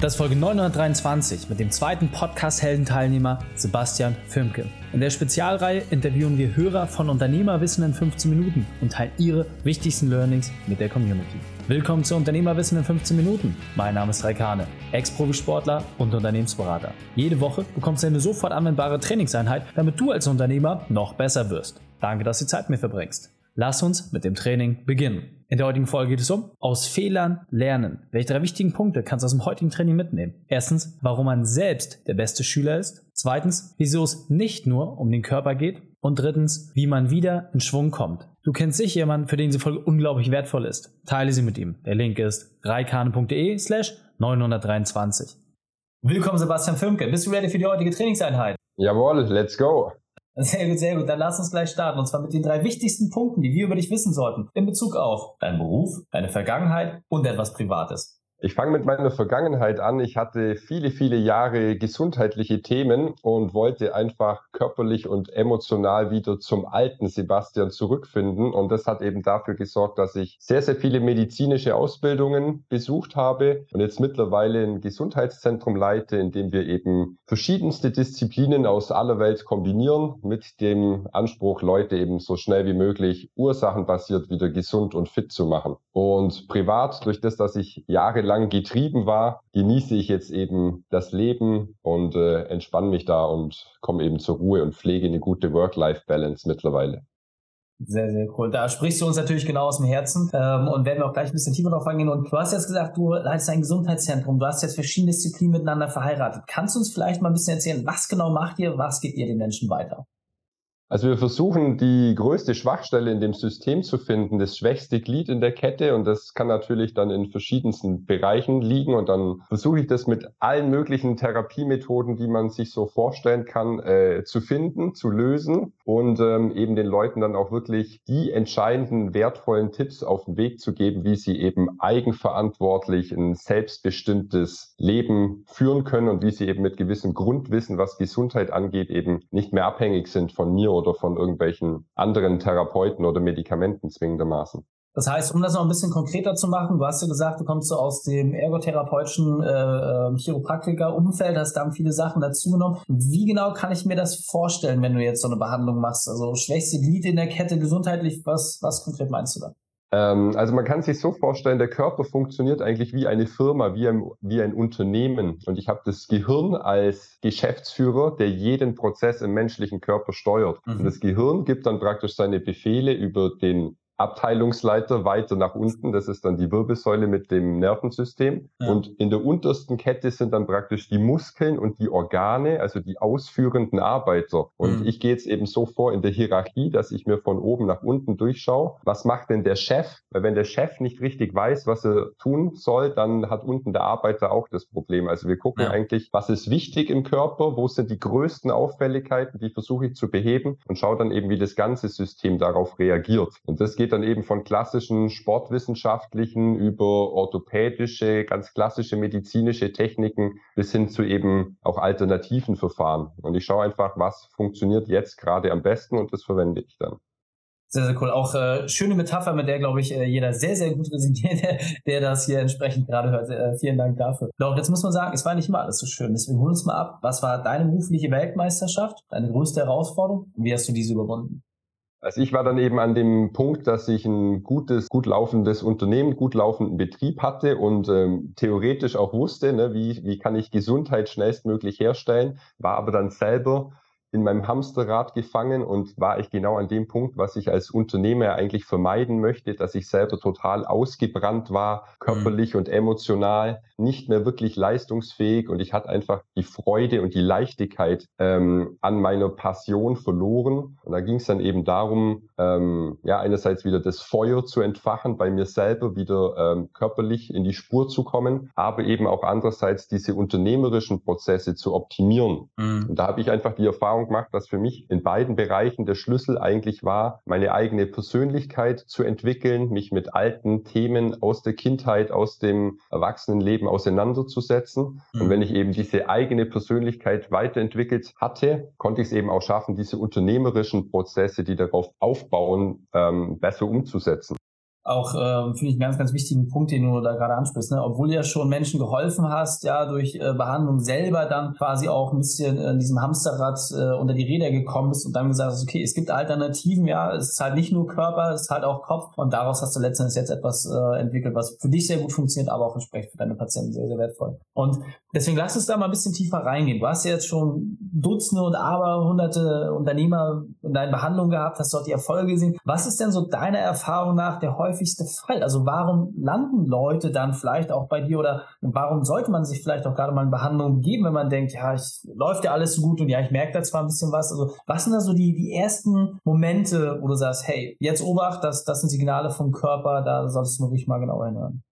Das ist Folge 923 mit dem zweiten Podcast-Helden-Teilnehmer Sebastian Firmke. In der Spezialreihe interviewen wir Hörer von Unternehmerwissen in 15 Minuten und teilen ihre wichtigsten Learnings mit der Community. Willkommen zu Unternehmerwissen in 15 Minuten. Mein Name ist Raikane, Ex-Profisportler und Unternehmensberater. Jede Woche bekommst du eine sofort anwendbare Trainingseinheit, damit du als Unternehmer noch besser wirst. Danke, dass du Zeit mit mir verbringst. Lass uns mit dem Training beginnen. In der heutigen Folge geht es um aus Fehlern lernen. Welche drei wichtigen Punkte kannst du aus dem heutigen Training mitnehmen? Erstens, warum man selbst der beste Schüler ist. Zweitens, wieso es nicht nur um den Körper geht. Und drittens, wie man wieder in Schwung kommt. Du kennst sicher jemanden, für den diese Folge unglaublich wertvoll ist. Teile sie mit ihm. Der Link ist reikane.de slash 923. Willkommen Sebastian Fümke. Bist du ready für die heutige Trainingseinheit? Jawohl, let's go. Sehr gut, sehr gut. Dann lass uns gleich starten. Und zwar mit den drei wichtigsten Punkten, die wir über dich wissen sollten. In Bezug auf deinen Beruf, deine Vergangenheit und etwas Privates. Ich fange mit meiner Vergangenheit an. Ich hatte viele, viele Jahre gesundheitliche Themen und wollte einfach körperlich und emotional wieder zum alten Sebastian zurückfinden. Und das hat eben dafür gesorgt, dass ich sehr, sehr viele medizinische Ausbildungen besucht habe und jetzt mittlerweile ein Gesundheitszentrum leite, in dem wir eben verschiedenste Disziplinen aus aller Welt kombinieren mit dem Anspruch, Leute eben so schnell wie möglich ursachenbasiert wieder gesund und fit zu machen. Und privat, durch das, dass ich jahrelang lang getrieben war, genieße ich jetzt eben das Leben und äh, entspanne mich da und komme eben zur Ruhe und pflege eine gute Work-Life-Balance mittlerweile. Sehr, sehr cool. Da sprichst du uns natürlich genau aus dem Herzen ähm, und werden wir auch gleich ein bisschen tiefer drauf eingehen. Und du hast jetzt gesagt, du leitest ein Gesundheitszentrum, du hast jetzt verschiedene Disziplinen miteinander verheiratet. Kannst du uns vielleicht mal ein bisschen erzählen, was genau macht ihr, was gibt ihr den Menschen weiter? Also wir versuchen die größte Schwachstelle in dem System zu finden, das schwächste Glied in der Kette. Und das kann natürlich dann in verschiedensten Bereichen liegen. Und dann versuche ich das mit allen möglichen Therapiemethoden, die man sich so vorstellen kann, äh, zu finden, zu lösen. Und ähm, eben den Leuten dann auch wirklich die entscheidenden, wertvollen Tipps auf den Weg zu geben, wie sie eben eigenverantwortlich ein selbstbestimmtes Leben führen können und wie sie eben mit gewissem Grundwissen, was Gesundheit angeht, eben nicht mehr abhängig sind von mir oder von irgendwelchen anderen Therapeuten oder Medikamenten zwingendermaßen. Das heißt, um das noch ein bisschen konkreter zu machen, du hast ja gesagt, du kommst so aus dem ergotherapeutischen äh, ähm, Chiropraktiker-Umfeld, hast dann viele Sachen dazugenommen. Wie genau kann ich mir das vorstellen, wenn du jetzt so eine Behandlung machst? Also schwächste Glied in der Kette gesundheitlich, was, was konkret meinst du da? Ähm, also man kann sich so vorstellen, der Körper funktioniert eigentlich wie eine Firma, wie ein, wie ein Unternehmen. Und ich habe das Gehirn als Geschäftsführer, der jeden Prozess im menschlichen Körper steuert. Mhm. Und das Gehirn gibt dann praktisch seine Befehle über den Abteilungsleiter weiter nach unten. Das ist dann die Wirbelsäule mit dem Nervensystem. Ja. Und in der untersten Kette sind dann praktisch die Muskeln und die Organe, also die ausführenden Arbeiter. Und mhm. ich gehe jetzt eben so vor in der Hierarchie, dass ich mir von oben nach unten durchschaue. Was macht denn der Chef? Weil wenn der Chef nicht richtig weiß, was er tun soll, dann hat unten der Arbeiter auch das Problem. Also wir gucken ja. eigentlich, was ist wichtig im Körper? Wo sind die größten Auffälligkeiten? Die versuche ich zu beheben und schaue dann eben, wie das ganze System darauf reagiert. Und das geht geht dann eben von klassischen sportwissenschaftlichen über orthopädische, ganz klassische medizinische Techniken bis hin zu eben auch alternativen Verfahren. Und ich schaue einfach, was funktioniert jetzt gerade am besten und das verwende ich dann. Sehr, sehr cool. Auch äh, schöne Metapher, mit der, glaube ich, äh, jeder sehr, sehr gut resigniert, der, der das hier entsprechend gerade hört. Äh, vielen Dank dafür. Doch, jetzt muss man sagen, es war nicht immer alles so schön. Deswegen holen uns mal ab. Was war deine berufliche Weltmeisterschaft, deine größte Herausforderung und wie hast du diese überwunden? Also ich war dann eben an dem Punkt, dass ich ein gutes, gut laufendes Unternehmen, gut laufenden Betrieb hatte und ähm, theoretisch auch wusste, ne, wie, wie kann ich Gesundheit schnellstmöglich herstellen, war aber dann selber in meinem Hamsterrad gefangen und war ich genau an dem Punkt, was ich als Unternehmer eigentlich vermeiden möchte, dass ich selber total ausgebrannt war, körperlich mhm. und emotional, nicht mehr wirklich leistungsfähig und ich hatte einfach die Freude und die Leichtigkeit ähm, an meiner Passion verloren. Und da ging es dann eben darum, ähm, ja, einerseits wieder das Feuer zu entfachen, bei mir selber wieder ähm, körperlich in die Spur zu kommen, aber eben auch andererseits diese unternehmerischen Prozesse zu optimieren. Mhm. Und da habe ich einfach die Erfahrung Erfahrung gemacht, dass für mich in beiden Bereichen der Schlüssel eigentlich war, meine eigene Persönlichkeit zu entwickeln, mich mit alten Themen aus der Kindheit, aus dem Erwachsenenleben auseinanderzusetzen. Mhm. Und wenn ich eben diese eigene Persönlichkeit weiterentwickelt hatte, konnte ich es eben auch schaffen, diese unternehmerischen Prozesse, die darauf aufbauen, ähm, besser umzusetzen. Auch, äh, finde ich, einen ganz, ganz wichtigen Punkt, den du da gerade ansprichst. Ne? Obwohl du ja schon Menschen geholfen hast, ja, durch äh, Behandlung selber dann quasi auch ein bisschen in diesem Hamsterrad äh, unter die Räder gekommen bist und dann gesagt hast, okay, es gibt Alternativen, ja, es ist halt nicht nur Körper, es ist halt auch Kopf und daraus hast du letztendlich jetzt etwas äh, entwickelt, was für dich sehr gut funktioniert, aber auch entsprechend für deine Patienten sehr, sehr wertvoll. Und deswegen lass uns da mal ein bisschen tiefer reingehen. Du hast ja jetzt schon Dutzende und aber hunderte Unternehmer in deinen Behandlungen gehabt, hast dort die Erfolge gesehen. Was ist denn so deiner Erfahrung nach der häufig häufigste Fall? Also warum landen Leute dann vielleicht auch bei dir oder warum sollte man sich vielleicht auch gerade mal in Behandlung geben, wenn man denkt, ja, ich, läuft ja alles so gut und ja, ich merke da zwar ein bisschen was. Also was sind da so die, die ersten Momente, wo du sagst, hey, jetzt Obacht, das, das sind Signale vom Körper, da solltest du wirklich mal genauer hinhören.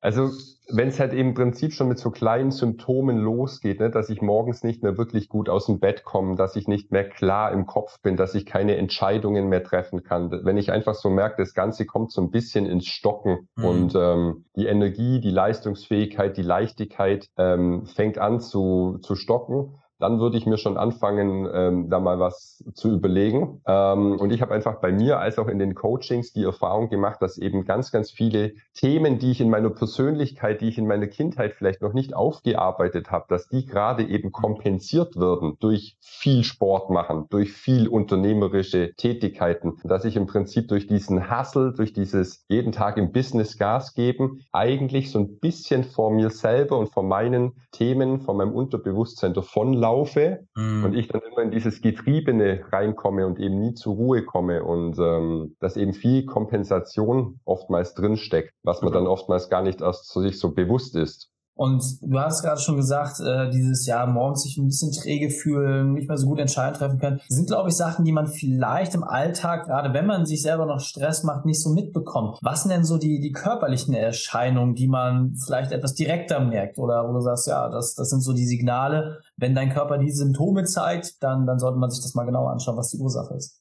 Also wenn es halt im Prinzip schon mit so kleinen Symptomen losgeht, ne, dass ich morgens nicht mehr wirklich gut aus dem Bett komme, dass ich nicht mehr klar im Kopf bin, dass ich keine Entscheidungen mehr treffen kann. Wenn ich einfach so merke, das Ganze kommt so ein bisschen ins Stocken mhm. und ähm, die Energie, die Leistungsfähigkeit, die Leichtigkeit ähm, fängt an zu, zu stocken, dann würde ich mir schon anfangen, ähm, da mal was zu überlegen. Ähm, und ich habe einfach bei mir als auch in den Coachings die Erfahrung gemacht, dass eben ganz, ganz viele Themen, die ich in meiner Persönlichkeit, die ich in meiner Kindheit vielleicht noch nicht aufgearbeitet habe, dass die gerade eben kompensiert werden durch viel Sport machen, durch viel unternehmerische Tätigkeiten, dass ich im Prinzip durch diesen Hustle, durch dieses jeden Tag im Business Gas geben, eigentlich so ein bisschen vor mir selber und vor meinen Themen, vor meinem Unterbewusstsein davonlaufe laufe mhm. und ich dann immer in dieses Getriebene reinkomme und eben nie zur Ruhe komme und ähm, dass eben viel Kompensation oftmals drinsteckt, was man mhm. dann oftmals gar nicht erst so sich so bewusst ist. Und du hast gerade schon gesagt, äh, dieses Jahr morgens sich ein bisschen träge fühlen, nicht mehr so gut Entscheidungen treffen können, sind, glaube ich, Sachen, die man vielleicht im Alltag, gerade wenn man sich selber noch Stress macht, nicht so mitbekommt. Was sind denn so die, die körperlichen Erscheinungen, die man vielleicht etwas direkter merkt? Oder wo du sagst, ja, das, das sind so die Signale. Wenn dein Körper die Symptome zeigt, dann, dann sollte man sich das mal genauer anschauen, was die Ursache ist.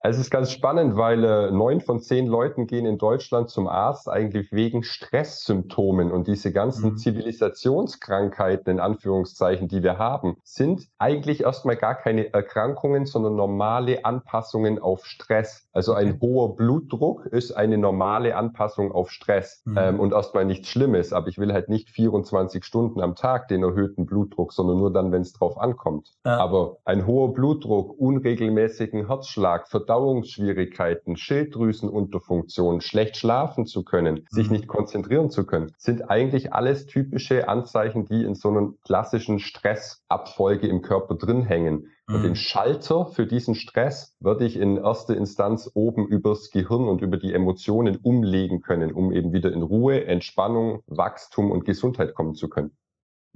Es ist ganz spannend, weil äh, neun von zehn Leuten gehen in Deutschland zum Arzt eigentlich wegen Stresssymptomen und diese ganzen mhm. Zivilisationskrankheiten in Anführungszeichen, die wir haben, sind eigentlich erstmal gar keine Erkrankungen, sondern normale Anpassungen auf Stress. Also ein hoher Blutdruck ist eine normale Anpassung auf Stress mhm. ähm, und erstmal nichts Schlimmes. Aber ich will halt nicht 24 Stunden am Tag den erhöhten Blutdruck, sondern nur dann, wenn es drauf ankommt. Ja. Aber ein hoher Blutdruck, unregelmäßigen Herzschlag, Verdauungsschwierigkeiten, Schilddrüsenunterfunktion, schlecht schlafen zu können, mhm. sich nicht konzentrieren zu können, sind eigentlich alles typische Anzeichen, die in so einer klassischen Stressabfolge im Körper drin hängen. Und den mhm. Schalter für diesen Stress würde ich in erster Instanz oben übers Gehirn und über die Emotionen umlegen können, um eben wieder in Ruhe, Entspannung, Wachstum und Gesundheit kommen zu können.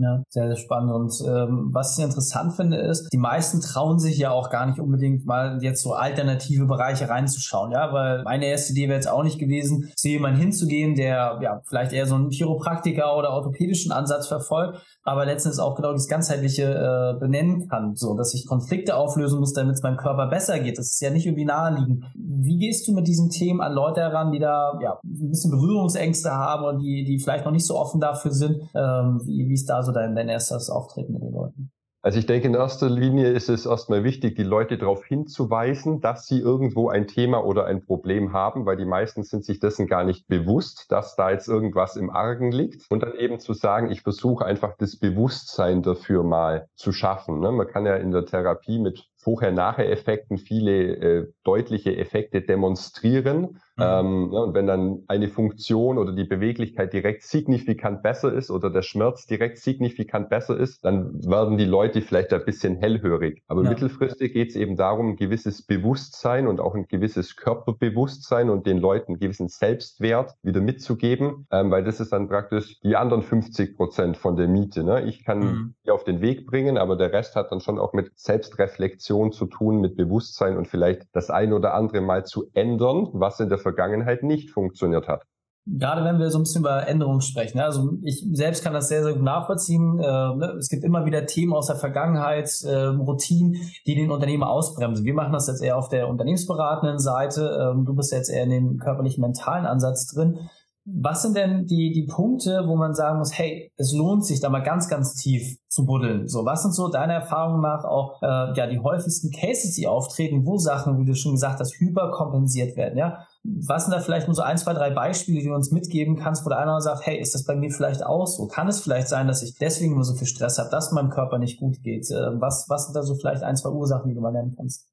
Ja, sehr, sehr spannend. Und ähm, was ich interessant finde, ist, die meisten trauen sich ja auch gar nicht unbedingt mal jetzt so alternative Bereiche reinzuschauen. Ja, weil meine erste Idee wäre jetzt auch nicht gewesen, zu jemandem hinzugehen, der ja vielleicht eher so einen Chiropraktiker oder orthopädischen Ansatz verfolgt, aber letztens auch genau das ganzheitliche äh, benennen kann, so dass ich Konflikte auflösen muss, damit es meinem Körper besser geht. Das ist ja nicht irgendwie naheliegend. Wie gehst du mit diesen Themen an Leute heran, die da ja ein bisschen Berührungsängste haben und die, die vielleicht noch nicht so offen dafür sind? Ähm, wie, wie ist da so so dein, dein erstes Auftreten mit den Leuten? Also ich denke, in erster Linie ist es erstmal wichtig, die Leute darauf hinzuweisen, dass sie irgendwo ein Thema oder ein Problem haben, weil die meisten sind sich dessen gar nicht bewusst, dass da jetzt irgendwas im Argen liegt. Und dann eben zu sagen, ich versuche einfach das Bewusstsein dafür mal zu schaffen. Ne? Man kann ja in der Therapie mit Vorher-Nachher-Effekten viele äh, deutliche Effekte demonstrieren. Mhm. Ähm, ja, und wenn dann eine Funktion oder die Beweglichkeit direkt signifikant besser ist oder der Schmerz direkt signifikant besser ist, dann werden die Leute vielleicht ein bisschen hellhörig. Aber ja. mittelfristig geht es eben darum, ein gewisses Bewusstsein und auch ein gewisses Körperbewusstsein und den Leuten einen gewissen Selbstwert wieder mitzugeben, ähm, weil das ist dann praktisch die anderen 50 Prozent von der Miete. Ne? Ich kann mhm. die auf den Weg bringen, aber der Rest hat dann schon auch mit Selbstreflexion zu tun, mit Bewusstsein und vielleicht das ein oder andere mal zu ändern, was in der Vergangenheit nicht funktioniert hat. Gerade wenn wir so ein bisschen über Änderungen sprechen. Ne? Also ich selbst kann das sehr, sehr gut nachvollziehen. Äh, ne? Es gibt immer wieder Themen aus der Vergangenheit, äh, Routinen, die den Unternehmer ausbremsen. Wir machen das jetzt eher auf der unternehmensberatenden Seite. Ähm, du bist jetzt eher in dem körperlichen, mentalen Ansatz drin. Was sind denn die, die Punkte, wo man sagen muss, hey, es lohnt sich da mal ganz, ganz tief zu buddeln? So, was sind so deiner Erfahrung nach auch äh, ja die häufigsten Cases, die auftreten, wo Sachen, wie du schon gesagt hast, hyperkompensiert werden? Ja, Was sind da vielleicht nur so ein, zwei, drei Beispiele, die du uns mitgeben kannst, wo der eine sagt, hey, ist das bei mir vielleicht auch so? Kann es vielleicht sein, dass ich deswegen nur so viel Stress habe, dass meinem Körper nicht gut geht? Ähm, was, was sind da so vielleicht ein, zwei Ursachen, die du mal nennen kannst?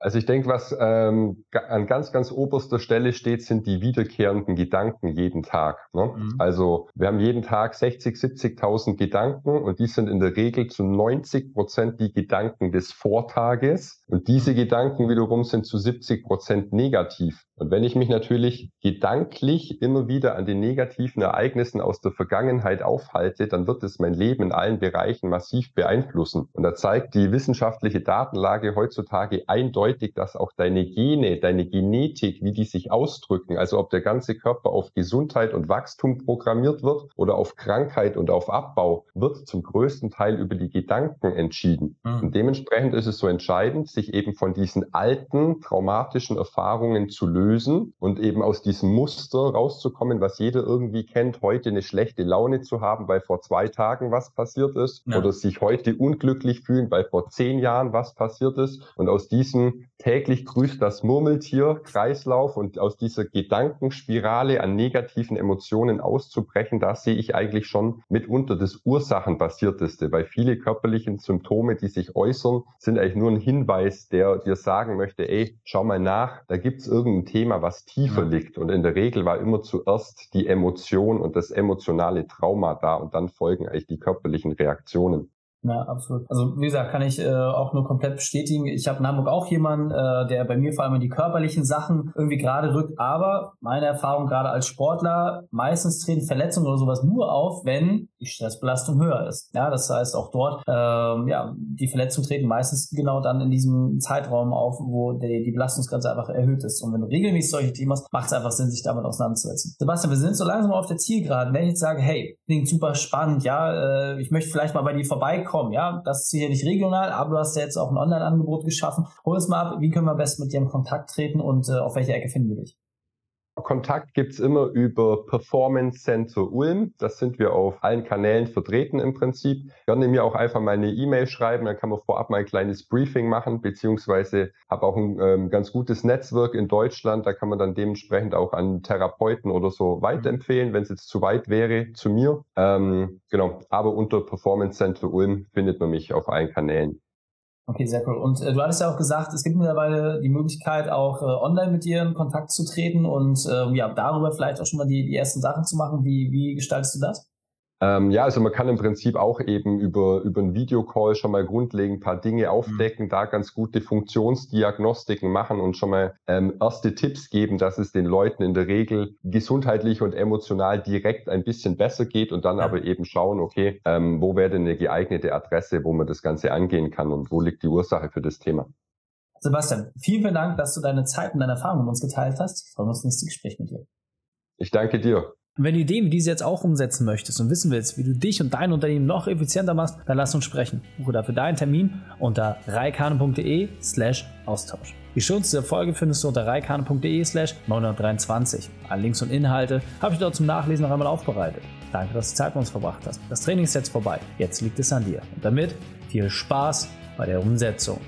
Also ich denke, was ähm, an ganz, ganz oberster Stelle steht, sind die wiederkehrenden Gedanken jeden Tag. Ne? Mhm. Also wir haben jeden Tag 60, 70.000 Gedanken und die sind in der Regel zu 90 Prozent die Gedanken des Vortages. Und diese Gedanken wiederum sind zu 70 Prozent negativ. Und wenn ich mich natürlich gedanklich immer wieder an den negativen Ereignissen aus der Vergangenheit aufhalte, dann wird es mein Leben in allen Bereichen massiv beeinflussen. Und da zeigt die wissenschaftliche Datenlage heutzutage eindeutig, dass auch deine Gene, deine Genetik, wie die sich ausdrücken, also ob der ganze Körper auf Gesundheit und Wachstum programmiert wird oder auf Krankheit und auf Abbau, wird zum größten Teil über die Gedanken entschieden. Mhm. Und dementsprechend ist es so entscheidend, sich eben von diesen alten traumatischen Erfahrungen zu lösen lösen und eben aus diesem Muster rauszukommen, was jeder irgendwie kennt, heute eine schlechte Laune zu haben, weil vor zwei Tagen was passiert ist ja. oder sich heute unglücklich fühlen, weil vor zehn Jahren was passiert ist und aus diesem täglich grüßt das Murmeltier Kreislauf und aus dieser Gedankenspirale an negativen Emotionen auszubrechen, da sehe ich eigentlich schon mitunter das Ursachenbasierteste, weil viele körperliche Symptome, die sich äußern, sind eigentlich nur ein Hinweis, der dir sagen möchte, ey, schau mal nach, da gibt's irgendein Thema, Thema, was tiefer liegt. Und in der Regel war immer zuerst die Emotion und das emotionale Trauma da und dann folgen eigentlich die körperlichen Reaktionen. Ja, absolut. Also wie gesagt, kann ich äh, auch nur komplett bestätigen. Ich habe in Hamburg auch jemanden, äh, der bei mir vor allem die körperlichen Sachen irgendwie gerade rückt. Aber meine Erfahrung gerade als Sportler, meistens treten Verletzungen oder sowas nur auf, wenn die Stressbelastung höher ist. Ja, das heißt auch dort, ähm, ja, die Verletzungen treten meistens genau dann in diesem Zeitraum auf, wo die, die Belastungsgrenze einfach erhöht ist. Und wenn du regelmäßig solche Themen hast, macht es einfach Sinn, sich damit auseinanderzusetzen. Sebastian, wir sind so langsam auf der Zielgeraden. Wenn ich jetzt sage, hey, klingt super spannend, ja, äh, ich möchte vielleicht mal bei dir vorbeikommen, kommen. Ja, das ist sicherlich regional, aber du hast ja jetzt auch ein Online-Angebot geschaffen. Hol uns mal ab, wie können wir am besten mit dir in Kontakt treten und äh, auf welche Ecke finden wir dich? Kontakt gibt's immer über Performance Center Ulm. Das sind wir auf allen Kanälen vertreten im Prinzip. Gerne mir auch einfach mal eine E-Mail schreiben, dann kann man vorab mal ein kleines Briefing machen, beziehungsweise habe auch ein ähm, ganz gutes Netzwerk in Deutschland. Da kann man dann dementsprechend auch an Therapeuten oder so weiterempfehlen, wenn es jetzt zu weit wäre zu mir. Ähm, genau, aber unter Performance Center Ulm findet man mich auf allen Kanälen. Okay, sehr cool. Und äh, du hattest ja auch gesagt, es gibt mittlerweile die Möglichkeit, auch äh, online mit dir in Kontakt zu treten und äh, ja, darüber vielleicht auch schon mal die, die ersten Sachen zu machen. Wie, wie gestaltest du das? Ähm, ja, also man kann im Prinzip auch eben über, über einen Videocall schon mal grundlegend ein paar Dinge mhm. aufdecken, mhm. da ganz gute Funktionsdiagnostiken machen und schon mal ähm, erste Tipps geben, dass es den Leuten in der Regel gesundheitlich und emotional direkt ein bisschen besser geht und dann ja. aber eben schauen, okay, ähm, wo wäre denn eine geeignete Adresse, wo man das Ganze angehen kann und wo liegt die Ursache für das Thema. Sebastian, vielen, vielen Dank, dass du deine Zeit und deine Erfahrungen mit uns geteilt hast. Ich freue mich auf das nächste Gespräch mit dir. Ich danke dir. Und wenn du Ideen wie diese jetzt auch umsetzen möchtest und wissen willst, wie du dich und dein Unternehmen noch effizienter machst, dann lass uns sprechen. Buche dafür deinen Termin unter reikane.de slash Austausch. Die Schutz dieser Folge findest du unter reikane.de slash 923. Alle Links und Inhalte habe ich dort zum Nachlesen noch einmal aufbereitet. Danke, dass du Zeit mit uns verbracht hast. Das Training ist jetzt vorbei. Jetzt liegt es an dir. Und damit viel Spaß bei der Umsetzung.